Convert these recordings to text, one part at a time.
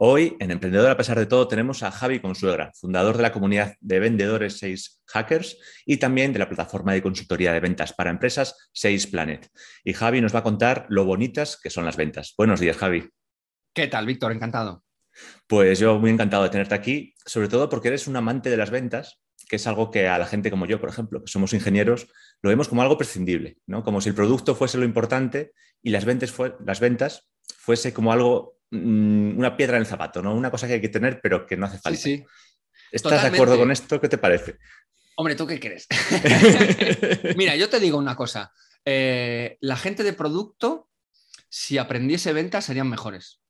Hoy, en Emprendedor a pesar de todo, tenemos a Javi Consuegra, fundador de la comunidad de vendedores 6 Hackers y también de la plataforma de consultoría de ventas para empresas 6 Planet. Y Javi nos va a contar lo bonitas que son las ventas. Buenos días, Javi. ¿Qué tal, Víctor? Encantado. Pues yo muy encantado de tenerte aquí, sobre todo porque eres un amante de las ventas, que es algo que a la gente como yo, por ejemplo, que somos ingenieros, lo vemos como algo prescindible, ¿no? Como si el producto fuese lo importante y las ventas, las ventas fuese como algo una piedra en el zapato, ¿no? Una cosa que hay que tener, pero que no hace falta. Sí, sí. ¿Estás de acuerdo con esto? ¿Qué te parece? Hombre, ¿tú qué crees? Mira, yo te digo una cosa. Eh, la gente de producto, si aprendiese ventas, serían mejores.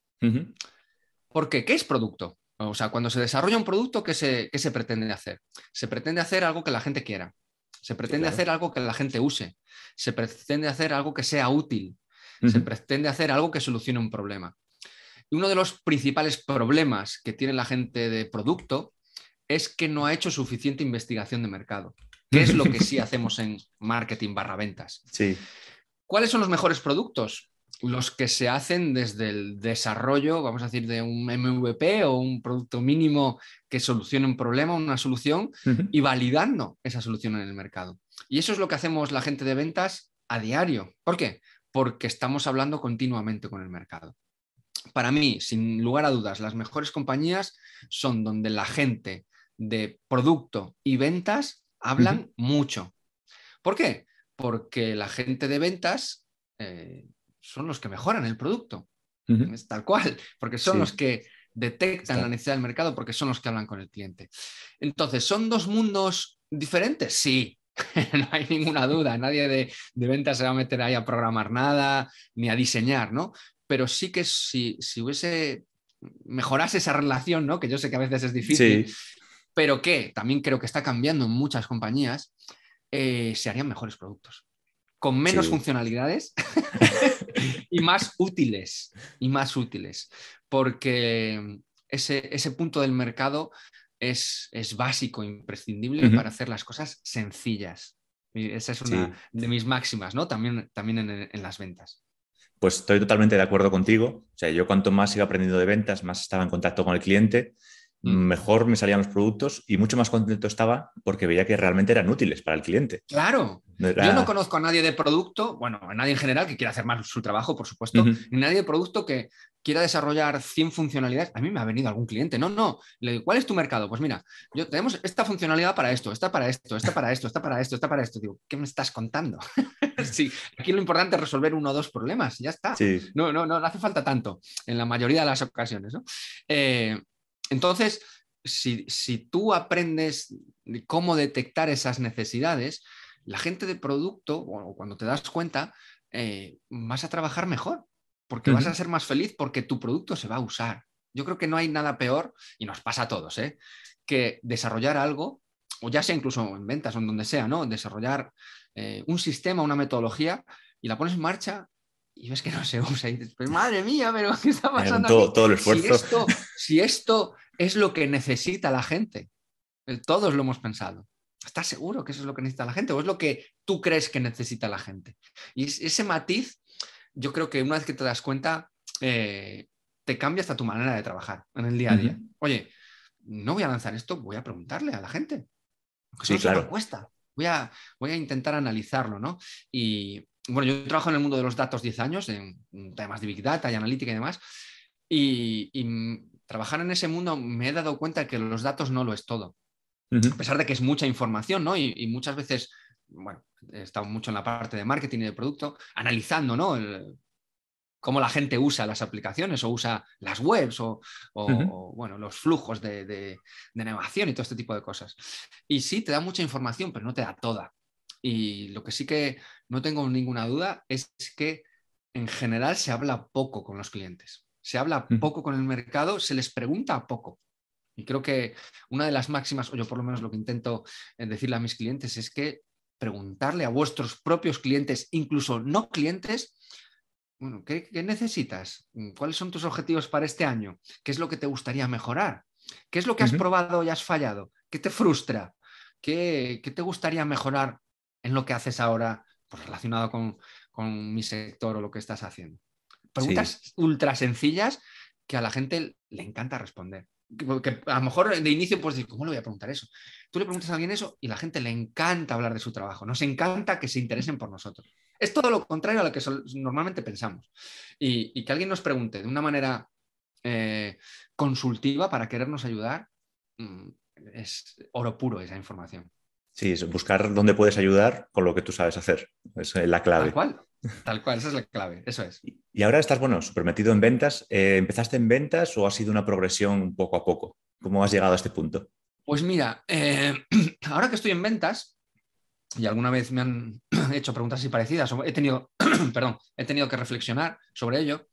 ¿Por qué? ¿Qué es producto? O sea, cuando se desarrolla un producto, ¿qué se, se pretende hacer? Se pretende hacer algo que la gente quiera. Se pretende hacer algo que la gente use. Se pretende hacer algo que sea útil. Se pretende hacer algo que solucione un problema. Y uno de los principales problemas que tiene la gente de producto es que no ha hecho suficiente investigación de mercado, que es lo que sí hacemos en marketing barra ventas. Sí. ¿Cuáles son los mejores productos? Los que se hacen desde el desarrollo, vamos a decir, de un MVP o un producto mínimo que solucione un problema, una solución, y validando esa solución en el mercado. Y eso es lo que hacemos la gente de ventas a diario. ¿Por qué? Porque estamos hablando continuamente con el mercado para mí, sin lugar a dudas, las mejores compañías son donde la gente de producto y ventas hablan mucho. ¿Por qué? Porque la gente de ventas eh, son los que mejoran el producto. Es tal cual, porque son los que detectan la necesidad del mercado, porque son los que hablan con el cliente. Entonces, ¿son dos mundos diferentes? Sí, no hay ninguna duda. Nadie de, de, ventas se va a meter ahí a programar nada ni a diseñar, ¿no? Pero sí que si, si hubiese mejorase esa relación, ¿no? que yo sé que a veces es difícil, pero que también creo que está cambiando en muchas compañías, eh, se harían mejores productos, con menos funcionalidades y más útiles, y más útiles, porque ese, ese punto del mercado es, es básico, imprescindible para hacer las cosas sencillas. Y esa es una de mis máximas, ¿no? También, también en las ventas. Pues estoy totalmente de acuerdo contigo. O sea, yo cuanto más iba aprendiendo de ventas, más estaba en contacto con el cliente. Mejor me salían los productos y mucho más contento estaba porque veía que realmente eran útiles para el cliente. Claro. Yo no conozco a nadie de producto, bueno, a nadie en general que quiera hacer más su trabajo, por supuesto, ni nadie de producto que quiera desarrollar 100 funcionalidades. A mí me ha venido algún cliente, no, no, le digo, ¿cuál es tu mercado? Pues mira, yo tenemos esta funcionalidad para esto, esta para esto, esta para esto, esta para esto, esta para esto. Digo, ¿qué me estás contando? sí, aquí lo importante es resolver uno o dos problemas, ya está. No, no, no, hace falta tanto en la mayoría de las ocasiones. Eh, entonces, si, tú aprendes cómo detectar esas necesidades, la gente de producto, o cuando te das cuenta, eh, vas a trabajar mejor, porque vas a ser más feliz porque tu producto se va a usar. Yo creo que no hay nada peor, y nos pasa a todos, ¿eh? que desarrollar algo, o ya sea incluso en ventas o en donde sea, ¿no? Desarrollar eh, un sistema, una metodología, y la pones en marcha y ves que no se usa. Y dices, pues madre mía, pero ¿qué está pasando? Todo, todo, el esfuerzo. Si esto, es lo que necesita la gente, eh, todos lo hemos pensado. ¿Estás seguro que eso es lo que necesita la gente? ¿O es lo que tú crees que necesita la gente? Y ese matiz, yo creo que una vez que te das cuenta, eh, te cambia hasta tu manera de trabajar en el día a día. Oye, no voy a lanzar esto, voy a preguntarle a la gente. Sí, claro. Cuesta voy a, voy a intentar analizarlo, ¿no? Y bueno, yo trabajo en el mundo de los datos 10 años, en temas de Big Data y analítica y demás, y, trabajar en ese mundo me he dado cuenta que los datos no lo es todo. A pesar de que es mucha información, ¿no? Y, muchas veces, bueno, he estado mucho en la parte de marketing y de producto, analizando, ¿no? cómo la gente usa las aplicaciones o usa las webs o, bueno, los flujos de, de, navegación y todo este tipo de cosas. Y sí, te da mucha información, pero no te da toda. Y lo que sí que no tengo ninguna duda es que en general se habla poco con los clientes. Se habla poco con el mercado, se les pregunta poco. Y creo que una de las máximas, o yo por lo menos lo que intento eh, decirle a mis clientes, es que preguntarle a vuestros propios clientes, incluso no clientes, bueno, ¿qué, necesitas? ¿Cuáles son tus objetivos para este año? ¿Qué es lo que te gustaría mejorar? ¿Qué es lo que has probado y has fallado? ¿Qué te frustra? ¿Qué, te gustaría mejorar en lo que haces ahora pues, relacionado con, mi sector o lo que estás haciendo? Preguntas ultra sencillas que a la gente le encanta responder. Que, a lo mejor de inicio pues ¿cómo le voy a preguntar eso? Tú le preguntas a alguien eso y a la gente le encanta hablar de su trabajo, nos encanta que se interesen por nosotros. Es todo lo contrario a lo que normalmente pensamos. Y, que alguien nos pregunte de una manera eh, consultiva para querernos ayudar, mm, es oro puro esa información. Sí, es buscar dónde puedes ayudar con lo que tú sabes hacer. Es la clave. Tal cual, tal cual, esa es la clave, eso es. Y ahora estás, bueno, súper metido en ventas. Eh, ¿Empezaste en ventas o ha sido una progresión poco a poco? ¿Cómo has llegado a este punto? Pues mira, eh, ahora que estoy en ventas, y alguna vez me han hecho preguntas así parecidas, he tenido, perdón, he tenido que reflexionar sobre ello,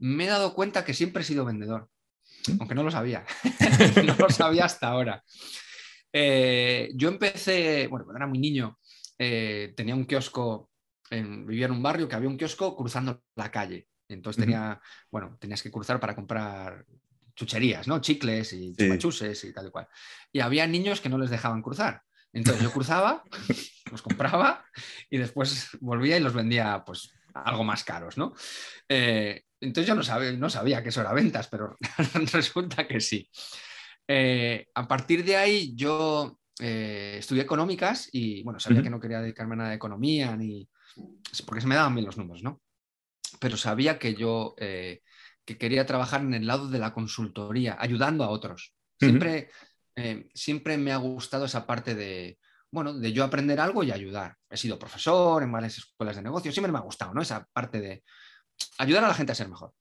me he dado cuenta que siempre he sido vendedor, ¿Mm? aunque no lo sabía, no lo sabía hasta ahora. Eh, yo empecé, bueno, cuando era muy niño, eh, tenía un kiosco, vivía en un barrio que había un kiosco cruzando la calle. Entonces tenía, bueno, tenías que cruzar para comprar chucherías, ¿no? Chicles y chupachuses y tal y cual. Y había niños que no les dejaban cruzar. Entonces yo cruzaba, los compraba y después volvía y los vendía pues algo más caros, ¿no? Eh, entonces yo no sabía, no sabía que eso era ventas, pero resulta que sí. Eh, a partir de ahí yo eh, estudié económicas y bueno, sabía que no quería dedicarme a nada de economía ni porque se me daban bien los números, ¿no? Pero sabía que yo que quería trabajar en el lado de la consultoría, ayudando a otros. Siempre, eh, siempre me ha gustado esa parte de, bueno, de yo aprender algo y ayudar. He sido profesor en varias escuelas de negocio, siempre me ha gustado, ¿no? Esa parte de ayudar a la gente a ser mejor.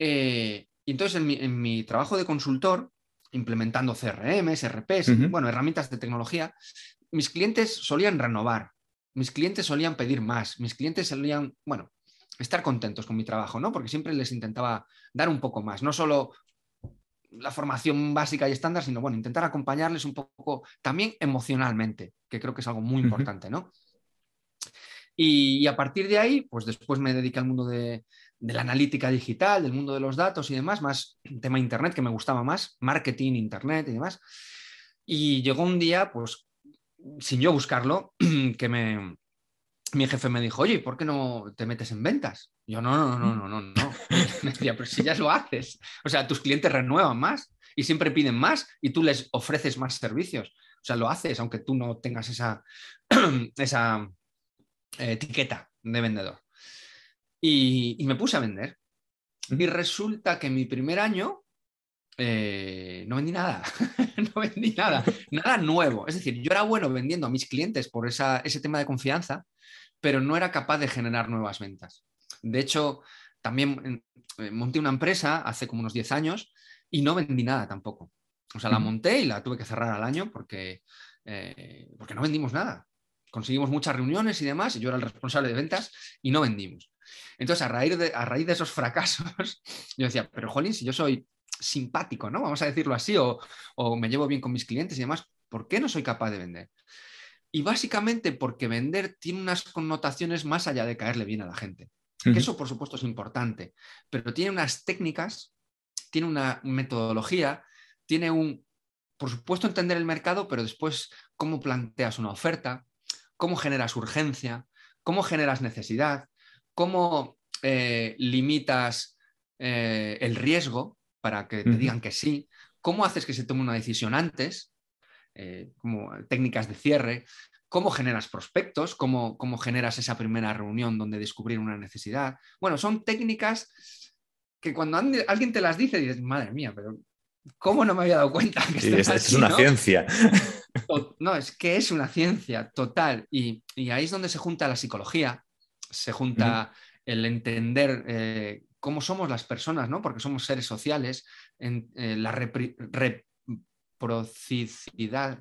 Eh, y entonces en mi, trabajo de consultor, implementando CRMs, RPs, bueno, herramientas de tecnología, mis clientes solían renovar, mis clientes solían pedir más, mis clientes solían, bueno, estar contentos con mi trabajo, ¿no? Porque siempre les intentaba dar un poco más, no solo la formación básica y estándar, sino bueno, intentar acompañarles un poco también emocionalmente, que creo que es algo muy importante, ¿no? Y, a partir de ahí, pues después me dediqué al mundo de, la analítica digital, del mundo de los datos y demás, más tema internet que me gustaba más, marketing, internet y demás. Y llegó un día, pues sin yo buscarlo, que me, mi jefe me dijo, oye, ¿por qué no te metes en ventas? yo, no, no, no, no, no, no. Me decía, pero si ya lo haces. O sea, tus clientes renuevan más y siempre piden más y tú les ofreces más servicios. O sea, lo haces aunque tú no tengas esa, esa eh, etiqueta de vendedor. Y, me puse a vender. Y resulta que mi primer año eh, no vendí nada, no vendí nada, nada nuevo. Es decir, yo era bueno vendiendo a mis clientes por ese tema de confianza, pero no era capaz de generar nuevas ventas. De hecho, también eh, monté una empresa hace como unos 10 años y no vendí nada tampoco. O sea, la monté y la tuve que cerrar al año porque, eh, porque no vendimos nada. Conseguimos muchas reuniones y demás, y yo era el responsable de ventas y no vendimos. Entonces, a raíz de, a raíz de esos fracasos, yo decía, pero Jolín, si yo soy simpático, ¿no? Vamos a decirlo así, o, o me llevo bien con mis clientes y demás, ¿por qué no soy capaz de vender? Y básicamente porque vender tiene unas connotaciones más allá de caerle bien a la gente. Que eso, por supuesto, es importante, pero tiene unas técnicas, tiene una metodología, tiene un, por supuesto, entender el mercado, pero después cómo planteas una oferta, cómo generas urgencia, cómo generas necesidad, cómo eh, limitas eh, el riesgo para que te digan que sí, cómo haces que se tome una decisión antes, eh, como técnicas de cierre, cómo generas prospectos, cómo, cómo generas esa primera reunión donde descubrir una necesidad. Bueno, son técnicas que cuando alguien te las dice dices, madre mía, pero ¿cómo no me había dado cuenta? Que es, una ciencia. No, es que es una ciencia total. Y, ahí es donde se junta la psicología, se junta el entender eh, cómo somos las personas, ¿no? Porque somos seres sociales, en, eh, la reciprocidad,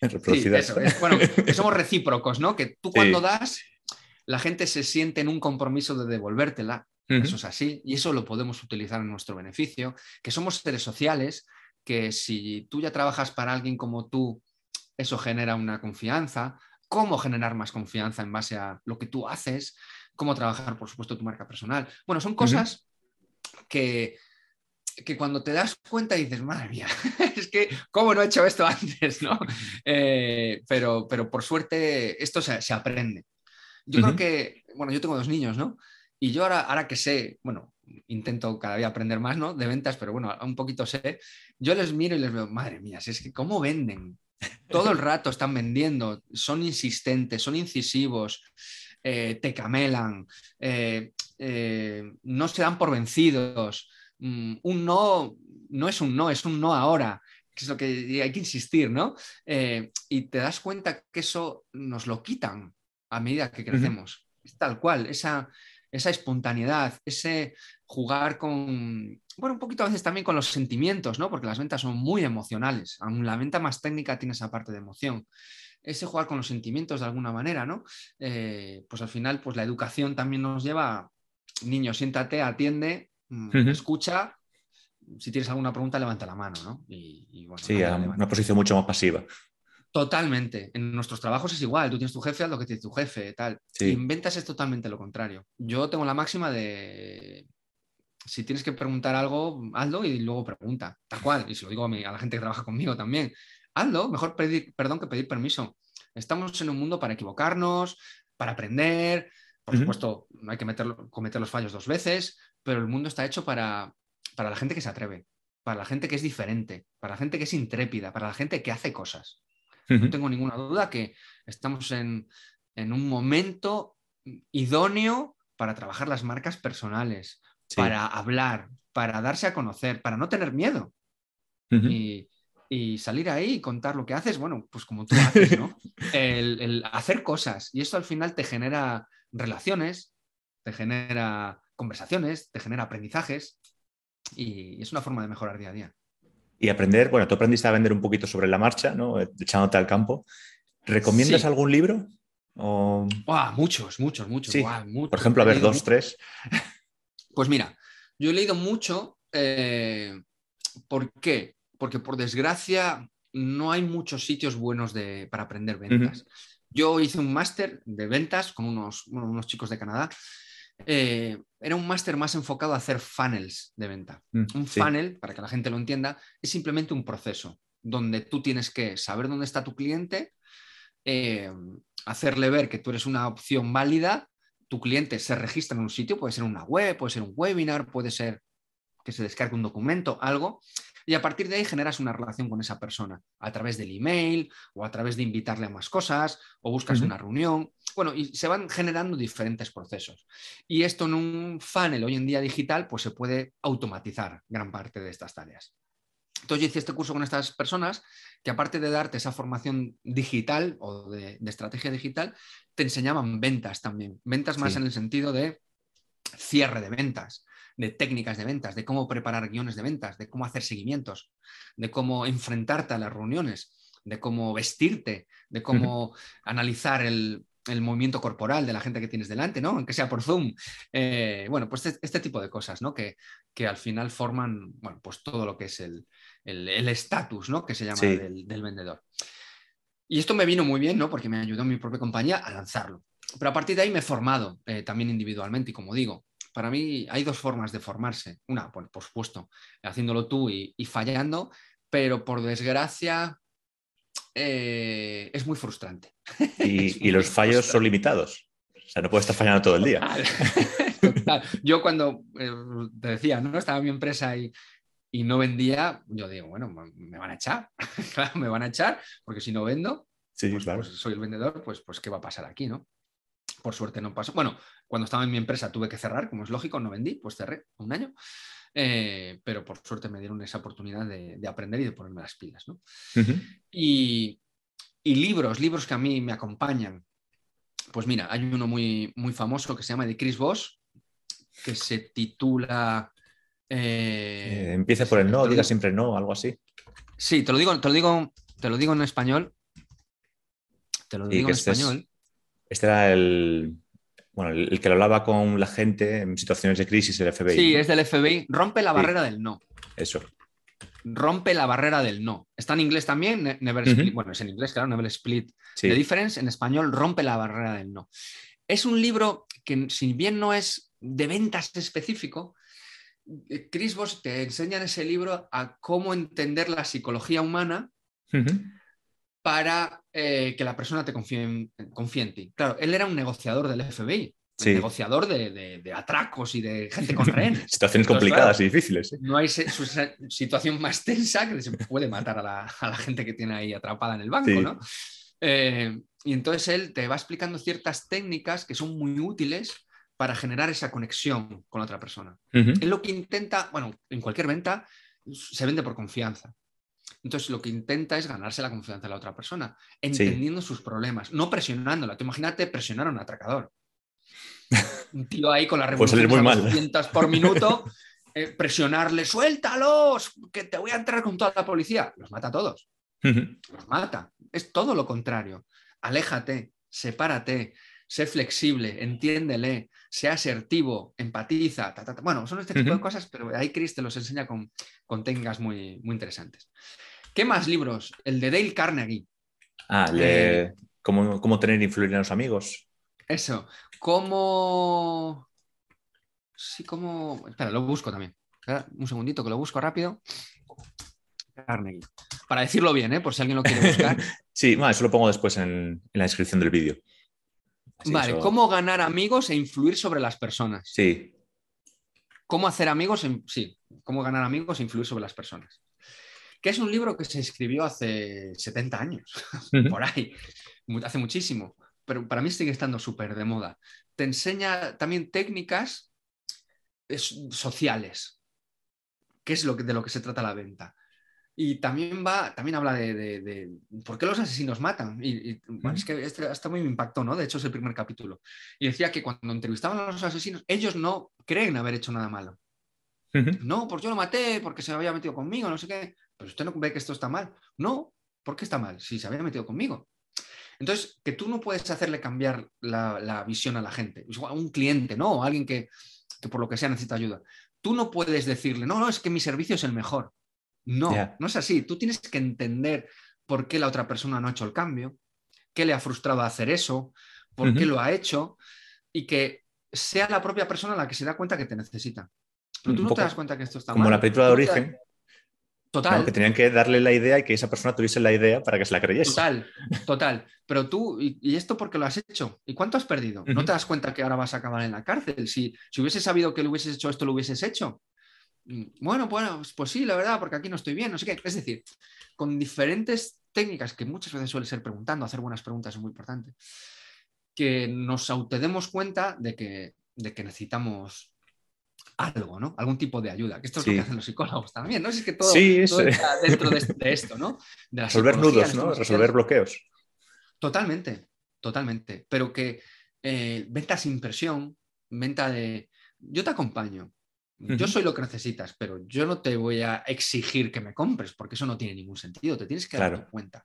bueno, que somos recíprocos, ¿no? Que tú cuando das, la gente se siente en un compromiso de devolvértela. Eso es así, y eso lo podemos utilizar en nuestro beneficio, que somos seres sociales, que si tú ya trabajas para alguien como tú, eso genera una confianza. ¿Cómo generar más confianza en base a lo que tú haces? ¿Cómo trabajar, por supuesto, tu marca personal? Bueno, son cosas que, que cuando te das cuenta dices, madre mía, es que, ¿cómo no he hecho esto antes? ¿no? Eh, pero, pero por suerte esto se, aprende. Yo creo que, bueno, yo tengo dos niños, ¿no? Y yo ahora, ahora que sé, bueno, intento cada día aprender más, ¿no? De ventas, pero bueno, un poquito sé. Yo les miro y les veo, madre mía, si es que cómo venden. Todo el rato están vendiendo, son insistentes, son incisivos, eh, te camelan, eh, eh, no se dan por vencidos. Mm, un no no es un no, es un no ahora, que es lo que hay que insistir, ¿no? y te das cuenta que eso nos lo quitan a medida que crecemos. Tal cual, esa, esa espontaneidad, ese jugar con, bueno, un poquito a veces también con los sentimientos, ¿no? Porque las ventas son muy emocionales. Aún la venta más técnica tiene esa parte de emoción. Ese jugar con los sentimientos de alguna manera, ¿no? Eh, pues al final, pues la educación también nos lleva, niño, siéntate, atiende, mm, escucha. Si tienes alguna pregunta, levanta la mano, ¿no? Y, sí, a una posición mucho más pasiva. Totalmente. En nuestros trabajos es igual. Tú tienes tu jefe, haz lo que tiene tu jefe, tal. Y en ventas es totalmente lo contrario. Yo tengo la máxima de si tienes que preguntar algo, hazlo y luego pregunta. Tal cual. Y se lo digo a, a la gente que trabaja conmigo también. Hazlo, mejor pedir perdón que pedir permiso. Estamos en un mundo para equivocarnos, para aprender. Por supuesto, no hay que cometer los fallos dos veces, pero el mundo está hecho para, para la gente que se atreve, para la gente que es diferente, para la gente que es intrépida, para la gente que hace cosas. No tengo ninguna duda que estamos en, un momento idóneo para trabajar las marcas personales, para hablar, para darse a conocer, para no tener miedo. y, salir ahí y contar lo que haces, bueno, pues como tú haces, ¿no? el, hacer cosas. Y esto al final te genera relaciones, te genera conversaciones, te genera aprendizajes y es una forma de mejorar día a día y aprender, bueno, tú aprendiste a vender un poquito sobre la marcha, ¿no? Echándote al campo. ¿Recomiendas algún libro? muchos, muchos, muchos. Por ejemplo, a ver, dos, tres. Pues mira, yo he leído mucho. Eh, ¿Por qué? Porque por desgracia no hay muchos sitios buenos de, para aprender ventas. Yo hice un máster de ventas con unos, unos chicos de Canadá eh, era un máster más enfocado a hacer funnels de venta. Mm, un funnel, para que la gente lo entienda, es simplemente un proceso donde tú tienes que saber dónde está tu cliente, eh, hacerle ver que tú eres una opción válida, tu cliente se registra en un sitio, puede ser una web, puede ser un webinar, puede ser que se descargue un documento, algo, y a partir de ahí generas una relación con esa persona a través del email o a través de invitarle a más cosas o buscas una reunión. Bueno, y se van generando diferentes procesos. Y esto en un funnel hoy en día digital, pues se puede automatizar gran parte de estas tareas. Entonces yo hice este curso con estas personas que aparte de darte esa formación digital o de, estrategia digital, te enseñaban ventas también. Ventas más en el sentido de cierre de ventas, de técnicas de ventas, de cómo preparar guiones de ventas, de cómo hacer seguimientos, de cómo enfrentarte a las reuniones, de cómo vestirte, de cómo analizar el, movimiento corporal de la gente que tienes delante, ¿no? Aunque sea por Zoom. Eh, bueno, pues este, este, tipo de cosas, ¿no? Que, que, al final forman, bueno, pues todo lo que es el estatus, ¿no? Que se llama del, vendedor. Y esto me vino muy bien, ¿no? Porque me ayudó mi propia compañía a lanzarlo. Pero a partir de ahí me he formado eh, también individualmente y como digo, para mí hay dos formas de formarse. Una, por supuesto, haciéndolo tú y, fallando, pero por desgracia eh, es muy frustrante. Y, los fallos son limitados. O sea, no puedes estar fallando todo el día. Yo cuando eh, te decía, ¿no? Estaba en mi empresa y, no vendía, yo digo, bueno, me van a echar. claro, me van a echar, porque si no vendo, pues, pues, soy el vendedor, pues, pues ¿qué va a pasar aquí, no? Por suerte no pasó. Bueno, cuando estaba en mi empresa tuve que cerrar, como es lógico, no vendí, pues cerré un año. Eh, pero por suerte me dieron esa oportunidad de, aprender y de ponerme las pilas. y, libros, libros que a mí me acompañan. Pues mira, hay uno muy, muy famoso que se llama de Chris Voss, que se titula... Eh, eh, empieza por el no, diga siempre no, algo así. Sí, te lo digo, te lo digo, te lo digo en español. Te lo digo en este español. este era el, bueno, el, que lo hablaba con la gente en situaciones de crisis, el FBI. Sí, es del FBI. Rompe la barrera del no. Eso. Rompe la barrera del no. Está en inglés también, Never Split. Bueno, es en inglés, claro, Never Split. The Difference, en español, Rompe la barrera del no. Es un libro que, si bien no es de ventas específico, eh, Chris Voss te enseña en ese libro a cómo entender la psicología humana para eh, que la persona te confíe en, ti. Claro, él era un negociador del FBI. negociador de, atracos y de gente con rehenes. Situaciones complicadas y difíciles. ¿eh? No hay situación más tensa que se puede matar a la, gente que tiene ahí atrapada en el banco, ¿no? Eh, y entonces él te va explicando ciertas técnicas que son muy útiles para generar esa conexión con la otra persona. Él lo que intenta, bueno, en cualquier venta se vende por confianza. Entonces lo que intenta es ganarse la confianza de la otra persona, entendiendo sus problemas, no presionándola. Tú imagínate presionar a un atracador. Un tío ahí con la revolución muy mal. por minuto, eh, presionarle, suéltalos, que te voy a entrar con toda la policía. Los mata a todos. Los mata. Es todo lo contrario. Aléjate, sepárate, sé flexible, entiéndele, sea asertivo, empatiza. Bueno, son este tipo de cosas, pero ahí Chris te los enseña con, con técnicas muy, muy interesantes. ¿Qué más libros? El de Dale Carnegie. Ah, eh, ¿cómo, ¿Cómo tener influir en los amigos? Eso, ¿cómo...? Sí, como... Espera, lo busco también. un segundito que lo busco rápido. Carnegie. Para decirlo bien, ¿eh? por si alguien lo quiere buscar. sí, bueno, eso lo pongo después en, la descripción del vídeo. vale, ¿cómo ganar amigos e influir sobre las personas? Sí. ¿Cómo hacer amigos? Sí, cómo ganar amigos e influir sobre las personas. Que es un libro que se escribió hace 70 años, por ahí, hace muchísimo pero para mí sigue estando súper de moda. Te enseña también técnicas sociales, que es lo de lo que se trata la venta. Y también va, también habla de, por qué los asesinos matan. Y, es que este, hasta muy me impactó, ¿no? De hecho, es el primer capítulo. Y decía que cuando entrevistaban a los asesinos, ellos no creen haber hecho nada malo. No, porque yo lo maté, porque se había metido conmigo, no sé qué. Pero usted no ve que esto está mal. No, ¿por qué está mal? Si se había metido conmigo. Entonces, que tú no puedes hacerle cambiar la, visión a la gente, un cliente, ¿no? O alguien que, por lo que sea necesita ayuda. Tú no puedes decirle, no, no, es que mi servicio es el mejor. No, no es así. Tú tienes que entender por qué la otra persona no ha hecho el cambio, qué le ha frustrado hacer eso, por qué lo ha hecho y que sea la propia persona la que se da cuenta que te necesita. Pero tú no te das cuenta que esto está mal. Como la película de origen, Total. Que tenían que darle la idea y que esa persona tuviese la idea para que se la creyese. Total, total. Pero tú, ¿y, esto por qué lo has hecho? ¿Y cuánto has perdido? ¿No te das cuenta que ahora vas a acabar en la cárcel? Si, si hubieses sabido que lo hubieses hecho esto, lo hubieses hecho. Mm, bueno, bueno, pues, sí, la verdad, porque aquí no estoy bien, no sé qué. Es decir, con diferentes técnicas que muchas veces suele ser preguntando, hacer buenas preguntas es muy importante, que nos autodemos cuenta de que, de que necesitamos algo, ¿no? Algún tipo de ayuda. Que esto es lo que hacen los psicólogos también, ¿no? Es que todo, está dentro de, esto, ¿no? Resolver nudos, ¿no? Resolver bloqueos. Totalmente, totalmente. Pero que eh, venta sin presión, venta de yo te acompaño. Yo soy lo que necesitas, pero yo no te voy a exigir que me compres, porque eso no tiene ningún sentido. Te tienes que dar cuenta.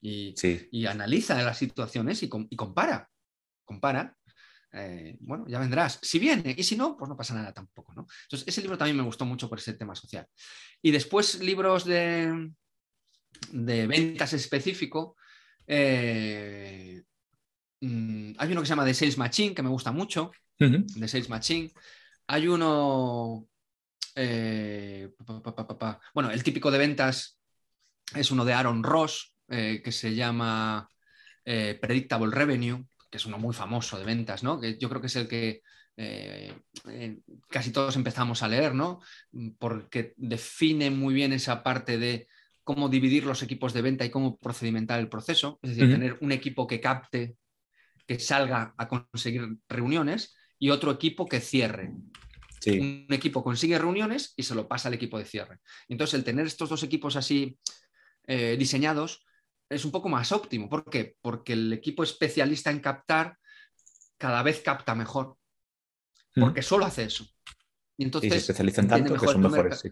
Y, y, analiza las situaciones y, y compara. Compara eh, bueno, ya vendrás. Si viene y si no, pues no pasa nada tampoco, ¿no? Entonces, ese libro también me gustó mucho por ese tema social. Y después libros de, de ventas específico. Eh, mm, hay uno que se llama The Sales Machine, que me gusta mucho. The Sales Machine. Hay uno... Eh, bueno, el típico de ventas es uno de Aaron Ross, que se llama Predictable Revenue, que es uno muy famoso de ventas, ¿no? Que yo creo que es el que eh, eh, casi todos empezamos a leer, ¿no? Porque define muy bien esa parte de cómo dividir los equipos de venta y cómo procedimentar el proceso, es decir, tener un equipo que capte, que salga a conseguir reuniones y otro equipo que cierre. Un equipo consigue reuniones y se lo pasa al equipo de cierre. Entonces, el tener estos dos equipos así eh, diseñados es un poco más óptimo. ¿Por qué? Porque el equipo especialista en captar cada vez capta mejor. Porque solo hace eso. Y entonces. se especializan tanto que son mejores.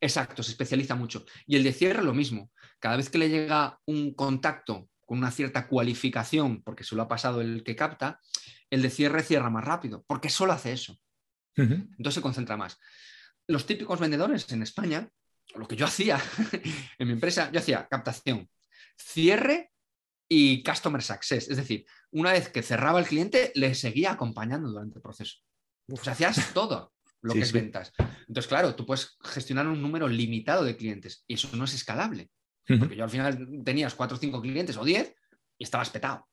Exacto, se especializa mucho. Y el de cierre lo mismo. Cada vez que le llega un contacto con una cierta cualificación, porque se lo ha pasado el que capta, el de cierre cierra más rápido, porque solo hace eso. Entonces se concentra más. Los típicos vendedores en España, lo que yo hacía en mi empresa, yo hacía captación, cierre y customer success. Es decir, una vez que cerraba el cliente, le seguía acompañando durante el proceso. O sea, hacías todo lo que es ventas. Entonces, claro, tú puedes gestionar un número limitado de clientes y eso no es escalable. Porque yo al final tenías cuatro o cinco clientes o diez y estabas petado.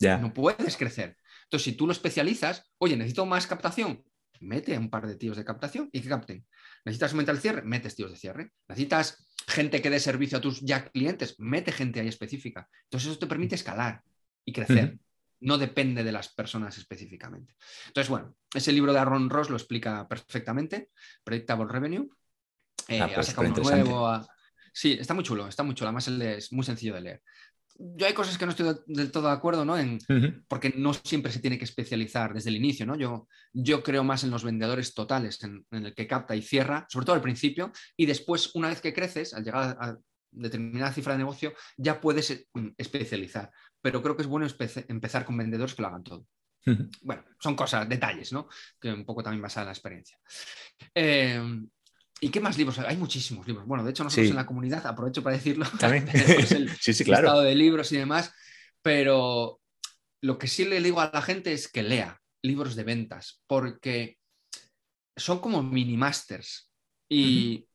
No puedes crecer. Entonces, si tú lo especializas, oye, necesito más captación, mete a un par de tíos de captación y que capten. ¿Necesitas aumentar el cierre? Metes tíos de cierre. ¿Necesitas gente que dé servicio a tus ya clientes? Mete gente ahí específica. Entonces, eso te permite escalar y crecer. No depende de las personas específicamente. Entonces, bueno, ese libro de Aaron Ross lo explica perfectamente, Predictable Revenue. Eh, ah, pues, nuevo. Sí, está muy chulo, está muy chulo. Además, es muy sencillo de leer yo hay cosas que no estoy del todo de acuerdo, ¿no? En, Porque no siempre se tiene que especializar desde el inicio, ¿no? Yo, yo creo más en los vendedores totales, en, el que capta y cierra, sobre todo al principio, y después, una vez que creces, al llegar a, determinada cifra de negocio, ya puedes eh, especializar. Pero creo que es bueno empezar con vendedores que lo hagan todo. Bueno, son cosas, detalles, ¿no? Que un poco también basada en la experiencia. Eh, ¿Y qué más libros? Hay muchísimos libros. Bueno, de hecho, nosotros en la comunidad, aprovecho para decirlo, también el sí, sí, claro. estado de libros y demás, pero lo que sí le digo a la gente es que lea libros de ventas, porque son como mini masters. Y,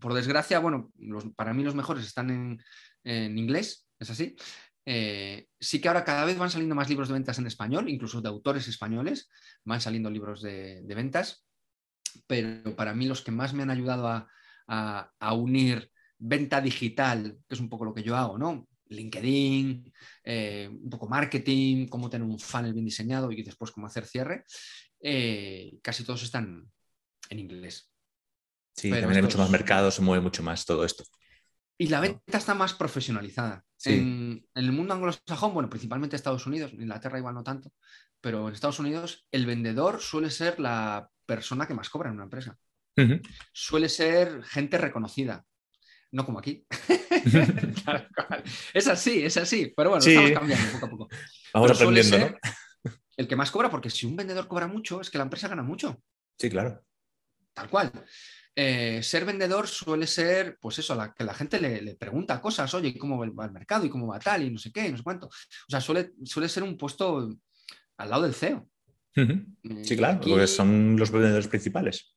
por desgracia, bueno, para mí los mejores están en, inglés, es así. Eh, sí que ahora cada vez van saliendo más libros de ventas en español, incluso de autores españoles, van saliendo libros de ventas pero para mí los que más me han ayudado a, unir venta digital, que es un poco lo que yo hago, ¿no? LinkedIn, eh, un poco marketing, cómo tener un funnel bien diseñado y después cómo hacer cierre, eh, casi todos están en inglés. Sí, también hay mucho más mercado, se mueve mucho más todo esto. Y la venta está más profesionalizada. En, en, el mundo anglosajón, bueno, principalmente Estados Unidos, en Inglaterra igual no tanto, pero en Estados Unidos el vendedor suele ser la persona que más cobra en una empresa. Suele ser gente reconocida, no como aquí. es así, es así, pero bueno, estamos cambiando poco a poco. Vamos aprendiendo, ¿no? El que más cobra, porque si un vendedor cobra mucho, es que la empresa gana mucho. Sí, claro. Tal cual. Eh, ser vendedor suele ser, pues eso, la, que la gente le, pregunta cosas, oye, ¿cómo va el mercado y cómo va tal y no sé qué, no sé cuánto? O sea, suele, suele ser un puesto al lado del CEO. Sí, claro, porque son los vendedores principales.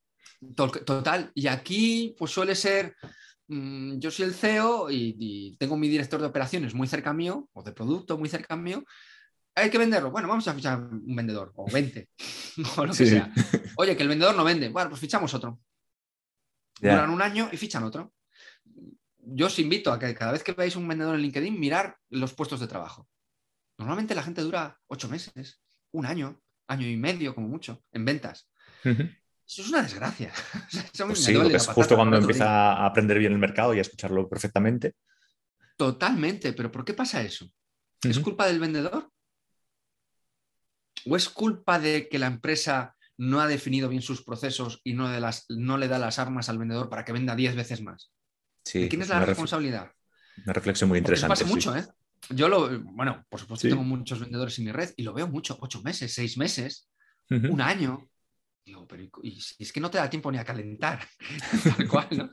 Total, y aquí pues suele ser, mm, yo soy el CEO y, tengo mi director de operaciones muy cerca mío, o de producto muy cerca mío, hay que venderlo. Bueno, vamos a fichar un vendedor, o 20, o lo que sea. Oye, que el vendedor no vende. Bueno, pues fichamos otro. Duran un año y fichan otro. Yo os invito a que cada vez que veáis un vendedor en LinkedIn, mirar los puestos de trabajo. Normalmente la gente dura ocho meses, un año, año y medio como mucho, en ventas. Eso es una desgracia. Pues sí, es justo cuando empieza a aprender bien el mercado y a escucharlo perfectamente. Totalmente, pero ¿por qué pasa eso? ¿Es culpa del vendedor? ¿O es culpa de que la empresa no ha definido bien sus procesos y no, de las, no le da las armas al vendedor para que venda 10 veces más? Sí, quién es la responsabilidad? Una reflexión muy interesante. pasa mucho, ¿eh? Yo lo, bueno, por supuesto tengo muchos vendedores en mi red y lo veo mucho, ocho meses, seis meses, un año. Digo, pero y, es que no te da tiempo ni a calentar, tal cual, ¿no?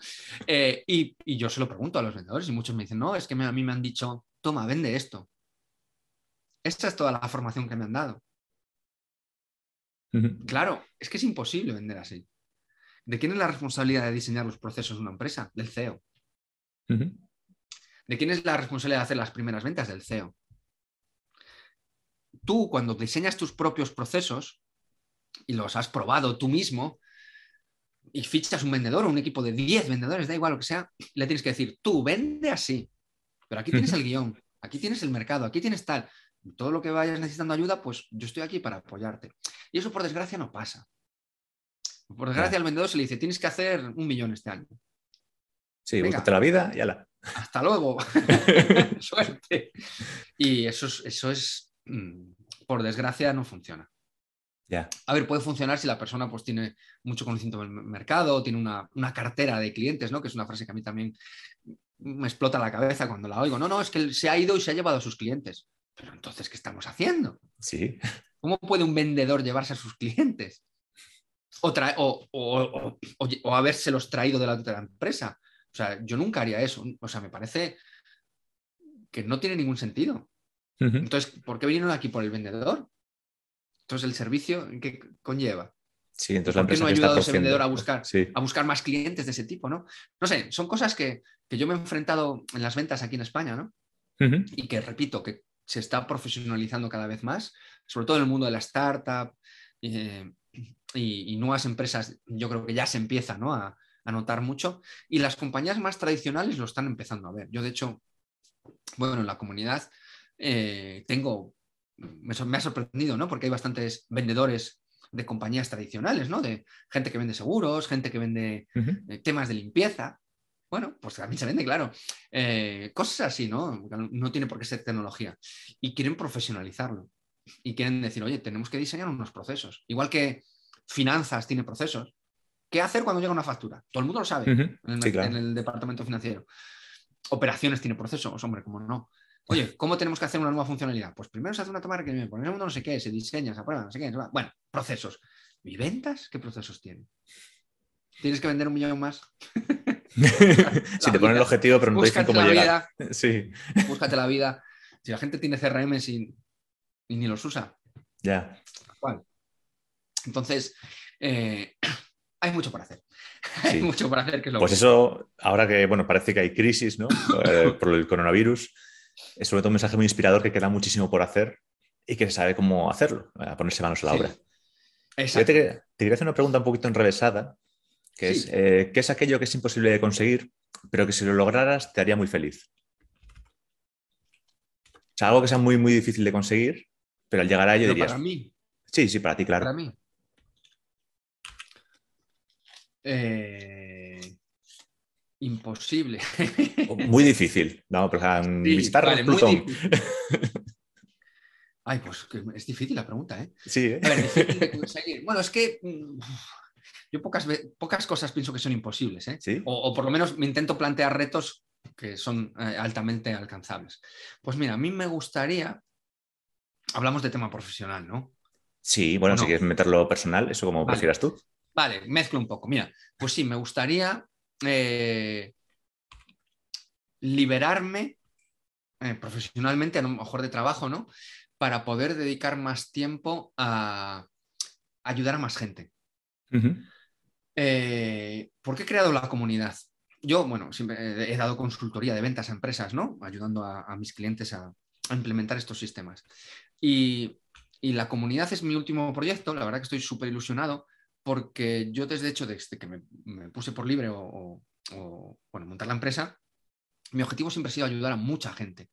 Eh, y, yo se lo pregunto a los vendedores y muchos me dicen, no, es que a mí me han dicho, toma, vende esto. Esta es toda la formación que me han dado. Claro, es que es imposible vender así. ¿De quién es la responsabilidad de diseñar los procesos de una empresa? Del CEO. ¿De quién es la responsabilidad de hacer las primeras ventas? Del CEO. Tú, cuando diseñas tus propios procesos y los has probado tú mismo y fichas un vendedor o un equipo de 10 vendedores, da igual lo que sea, le tienes que decir, tú vende así, pero aquí tienes el guion, aquí tienes el mercado, aquí tienes tal. Todo lo que vayas necesitando ayuda, pues yo estoy aquí para apoyarte. Y eso, por desgracia, no pasa. Por desgracia, al vendedor se le dice, tienes que hacer un millón este año. Sí, búscate la vida y ala hasta luego, suerte. Y eso es, eso es, mm, por desgracia, no funciona. Ya. A ver, puede funcionar si la persona pues, tiene mucho conocimiento del mercado, tiene una, cartera de clientes, ¿no? que es una frase que a mí también me explota la cabeza cuando la oigo. No, no, es que se ha ido y se ha llevado a sus clientes. Pero entonces, ¿qué estamos haciendo? Sí. ¿Cómo puede un vendedor llevarse a sus clientes? O, o, o, o, habérselos traído de la otra empresa. O sea, yo nunca haría eso. O sea, me parece que no tiene ningún sentido. Entonces, ¿por qué vinieron aquí por el vendedor? Entonces, el servicio, ¿qué conlleva? Sí, entonces la empresa no ha ayudado a ese vendedor a buscar, a buscar más clientes de ese tipo, ¿no? No sé, son cosas que, yo me he enfrentado en las ventas aquí en España, ¿no? Y que repito, que se está profesionalizando cada vez más, sobre todo en el mundo de la startup eh, y, nuevas empresas, yo creo que ya se empieza a, notar mucho. Y las compañías más tradicionales lo están empezando a ver. Yo, de hecho, bueno, en la comunidad eh, tengo, me, me, ha sorprendido, ¿no? Porque hay bastantes vendedores de compañías tradicionales, ¿no? De gente que vende seguros, gente que vende eh, temas de limpieza. Bueno, pues también se vende, claro. Eh, cosas así, ¿no? No tiene por qué ser tecnología. Y quieren profesionalizarlo. Y quieren decir, oye, tenemos que diseñar unos procesos. Igual que finanzas tiene procesos. ¿Qué hacer cuando llega una factura? Todo el mundo lo sabe en, el, departamento financiero. Operaciones tiene procesos, hombre, como no. Oye, ¿cómo tenemos que hacer una nueva funcionalidad? Pues primero se hace una toma de requerimiento, por no sé qué, se diseña, se aprueba, no sé qué. Bueno, procesos. ¿Y ventas? ¿Qué procesos tienen? ¿Tienes que vender un millón más? si te ponen el objetivo, pero no te dicen cómo llegar. sí. Búscate la vida. Si la gente tiene CRM y, ni los usa. Ya. Entonces, eh, hay mucho por hacer. hay mucho por hacer. Que pues eso, ahora que bueno, parece que hay crisis ¿no? Eh, por el coronavirus, es sobre todo un mensaje muy inspirador que queda muchísimo por hacer y que se sabe cómo hacerlo, a ponerse manos a la obra. Te, te, quería hacer una pregunta un poquito enrevesada, que es, eh, ¿qué es aquello que es imposible de conseguir, pero que si lo lograras te haría muy feliz? O sea, algo que sea muy, muy difícil de conseguir, pero al llegar a ello dirías... Para mí. Sí, sí, para ti, claro. Para mí. Eh, imposible. Muy difícil. No, pero visitar Plutón. Ay, pues es difícil la pregunta, ¿eh? Sí, ¿eh? Bueno, es que mm, yo pocas, pocas cosas pienso que son imposibles, ¿eh? ¿Sí? O, por lo menos me intento plantear retos que son eh, altamente alcanzables. Pues mira, a mí me gustaría. Hablamos de tema profesional, ¿no? Sí, bueno, si quieres meterlo personal, eso como prefieras tú. Vale, mezclo un poco. Mira, pues sí, me gustaría eh, liberarme eh, profesionalmente, a lo mejor de trabajo, ¿no? Para poder dedicar más tiempo a ayudar a más gente. Eh, ¿Por qué he creado la comunidad? Yo, bueno, siempre he dado consultoría de ventas a empresas, ¿no? Ayudando a, mis clientes a, implementar estos sistemas. Y, la comunidad es mi último proyecto, la verdad que estoy súper ilusionado porque yo desde hecho, desde que me, puse por libre o, bueno, montar la empresa, mi objetivo siempre ha sido ayudar a mucha gente.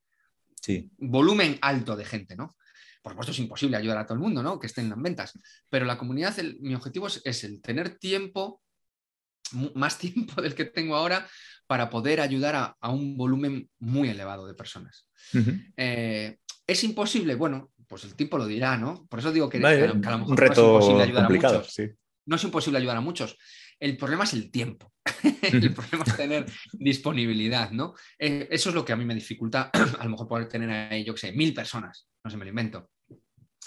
Sí. Volumen alto de gente, ¿no? Por supuesto es imposible ayudar a todo el mundo, ¿no? Que estén en las ventas, pero la comunidad, mi objetivo es, el tener tiempo, más tiempo del que tengo ahora, para poder ayudar a, un volumen muy elevado de personas. Eh, ¿Es imposible? Bueno, pues el tiempo lo dirá, ¿no? Por eso digo que, a, lo mejor un reto es imposible ayudar complicado, a muchos. Sí no es imposible ayudar a muchos. El problema es el tiempo. el problema es tener disponibilidad, ¿no? Eh, eso es lo que a mí me dificulta, a lo mejor poder tener ahí, yo qué sé, mil personas, no sé, me lo invento.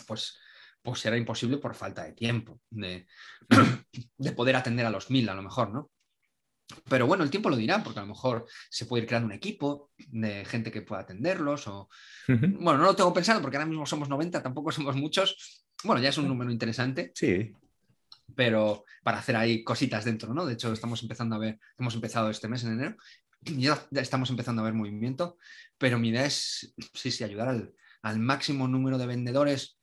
Pues, pues será imposible por falta de tiempo, de, de poder atender a los mil, a lo mejor, ¿no? Pero bueno, el tiempo lo dirá, porque a lo mejor se puede ir creando un equipo de gente que pueda atenderlos. O... Bueno, no lo tengo pensado porque ahora mismo somos 90, tampoco somos muchos. Bueno, ya es un número interesante. Sí pero para hacer ahí cositas dentro, ¿no? De hecho, estamos empezando a ver, hemos empezado este mes en enero, y ya estamos empezando a ver movimiento, pero mi idea es, sí, sí, ayudar al, máximo número de vendedores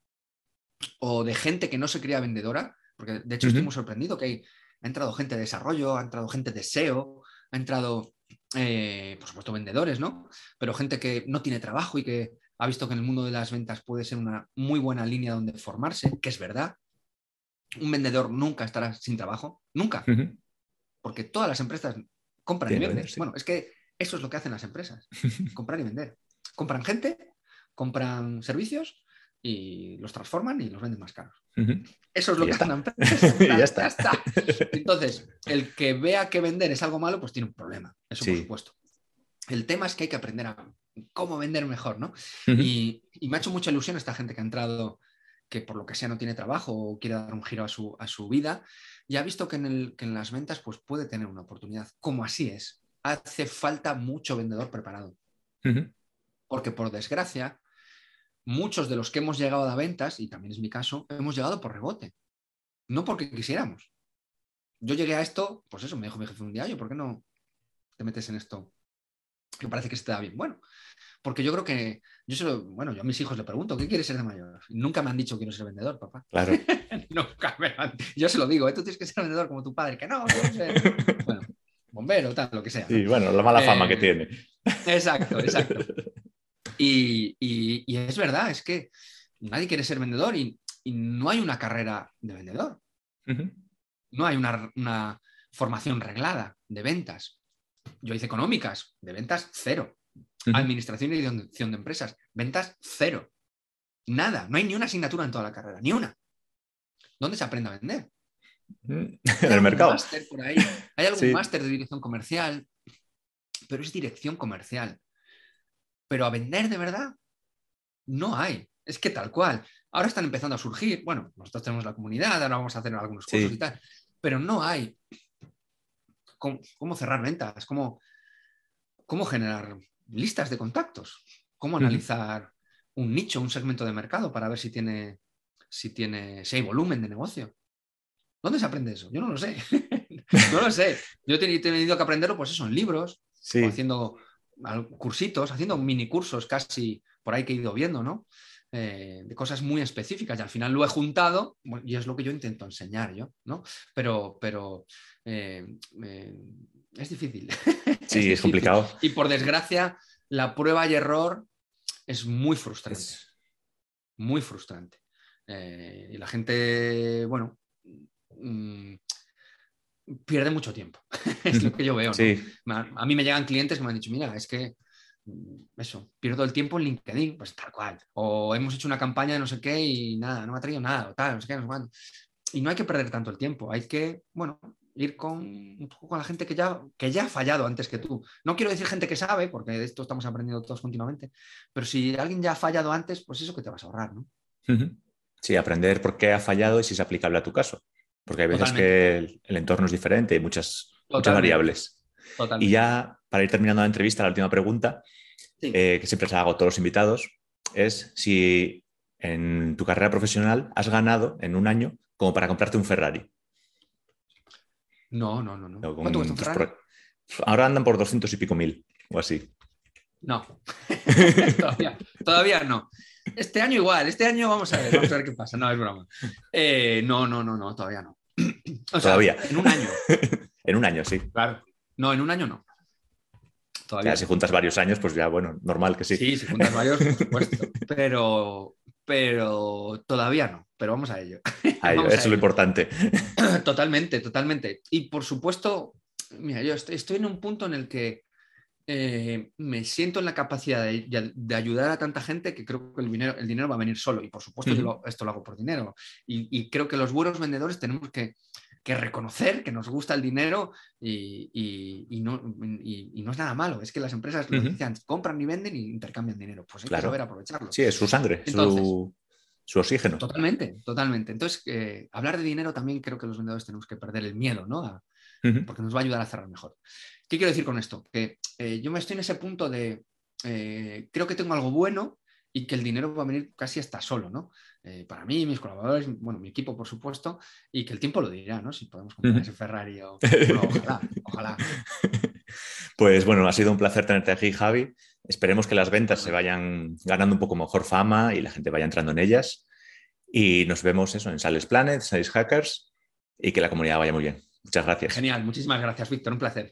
o de gente que no se crea vendedora, porque de hecho estoy muy sorprendido que ha entrado gente de desarrollo, ha entrado gente de SEO, ha entrado, eh, por supuesto, vendedores, ¿no? Pero gente que no tiene trabajo y que ha visto que en el mundo de las ventas puede ser una muy buena línea donde formarse, que es verdad, un vendedor nunca estará sin trabajo, nunca. Porque todas las empresas compran y venden. Bueno, es que eso es lo que hacen las empresas, comprar y vender. Compran gente, compran servicios y los transforman y los venden más caros. Eso es lo que hace una empresa. y ya está. Entonces, el que vea que vender es algo malo, pues tiene un problema. Eso por supuesto. El tema es que hay que aprender a cómo vender mejor, ¿no? y, y, me ha hecho mucha ilusión esta gente que ha entrado que por lo que sea no tiene trabajo o quiere dar un giro a su, a su vida, y ha visto que en, el, que en las ventas pues, puede tener una oportunidad. Como así es, hace falta mucho vendedor preparado. Porque por desgracia, muchos de los que hemos llegado a ventas, y también es mi caso, hemos llegado por rebote, no porque quisiéramos. Yo llegué a esto, pues eso, me dijo mi jefe un día, ¿por qué no te metes en esto que parece que se te da bien. Bueno, porque yo creo que, yo se lo, bueno, yo a mis hijos le pregunto, ¿qué quieres ser de mayor? Nunca me han dicho quiero ser vendedor, papá. Claro. Nunca me han... Yo se lo digo, ¿eh? tú tienes que ser vendedor como tu padre, que no, no sé. Bueno, bombero, tal, lo que sea. Sí, bueno, la mala fama que Eh, tiene. Exacto, exacto. Y, y- y es verdad, es que nadie quiere ser vendedor y, y no hay una carrera de vendedor, no hay una, una formación reglada de ventas. Yo hice económicas, de ventas cero. Administración y dirección de empresas, ventas cero. Nada, no hay ni una asignatura en toda la carrera, ni una. ¿Dónde se aprende a vender? En ¿Hay el algún mercado. máster por ahí? ¿Hay algún Sí. máster de dirección comercial? Pero es dirección comercial. Pero a vender de verdad no hay. Es que tal cual. Ahora están empezando a surgir. Bueno, nosotros tenemos la comunidad, ahora vamos a hacer algunos cursos Sí. y tal. Pero no hay cómo, cómo cerrar ventas, cómo, cómo generar listas de contactos, cómo analizar un nicho, un segmento de mercado para ver si tiene, si tiene, si hay volumen de negocio. ¿Dónde se aprende eso? Yo no lo sé. no lo sé. Yo he teni- he tenido que aprenderlo, pues eso, en libros, Sí. o haciendo cursitos, haciendo mini cursos casi por ahí que he ido viendo, ¿no? Eh, de cosas muy específicas y al final lo he juntado bueno, y es lo que yo intento enseñar yo, ¿no? Pero, pero eh, eh, es difícil. Sí, es difícil. complicado. Y por desgracia, la prueba y error es muy frustrante Es- muy frustrante. Eh, y la gente, bueno, mm, pierde mucho tiempo. es lo que yo veo. Sí, A, a mí me llegan clientes que me han dicho, mira, es que mm, eso, pierdo el tiempo en LinkedIn, pues tal cual. O hemos hecho una campaña de no sé qué y nada, no me ha traído nada, o tal, no sé qué, no sé cuánto. Y no hay que perder tanto el tiempo, hay que, bueno, ir con, un poco con la gente que ya, que ya ha fallado antes que tú. No quiero decir gente que sabe, porque de esto estamos aprendiendo todos continuamente, pero si alguien ya ha fallado antes, pues eso que te vas a ahorrar, ¿no? Sí, aprender por qué ha fallado y si es aplicable a tu caso. Porque hay veces Totalmente. que el, el entorno es diferente, hay muchas, variables. Totalmente. Y ya, para ir terminando la entrevista, la última pregunta, Sí. eh, que siempre se la hago a todos los invitados, es si en tu carrera profesional has ganado en un año como para comprarte un Ferrari. No, no, no. no. O con ¿Cuánto cuesta un tus Ferrari? pro- Ahora andan por 200 y pico mil o así. No. todavía, todavía no. Este año igual, este año vamos a ver, vamos a ver qué pasa. No, es broma. Eh, no, no, no, no, todavía no. O sea, Todavía. En un año, En un año, sí. claro. No, en un año no. Todavía. Ya, si juntas varios años, pues ya, bueno, normal que sí. Sí, si juntas varios, por supuesto. Pero, pero todavía no. Pero vamos a ello. A eso es lo importante. Totalmente, totalmente. Y por supuesto, mira, yo estoy, estoy en un punto en el que eh, me siento en la capacidad de, ayudar a tanta gente que creo que el dinero, el dinero va a venir solo. Y por supuesto, yo Ujú. lo- esto lo hago por dinero. Y, y creo que los buenos vendedores tenemos que, que reconocer que nos gusta el dinero y, y- y no, y- no es nada malo. Es que las empresas lo Ujú. dicen, compran y venden y intercambian dinero. Pues hay Claro. que saber aprovecharlo. Sí, es su sangre, Entonces- su, su oxígeno. Totalmente, totalmente. Entonces, eh, hablar de dinero también creo que los vendedores tenemos que perder el miedo, ¿no? A- porque nos va a ayudar a cerrar mejor. ¿Qué quiero decir con esto? Que eh, yo me estoy en ese punto de, eh, creo que tengo algo bueno y que el dinero va a venir casi hasta solo, ¿no? Eh, para mí, mis colaboradores, bueno, mi equipo, por supuesto, y que el tiempo lo dirá, ¿no? Si podemos comprar ese Ferrari o... bueno, ojalá, ojalá. Pues bueno, ha sido un placer tenerte aquí, Javi. Esperemos que las ventas se vayan ganando un poco mejor fama y la gente vaya entrando en ellas. Y nos vemos eso en Sales Planet, Sales Hackers y que la comunidad vaya muy bien. Muchas gracias. Genial, muchísimas gracias, Víctor, un placer.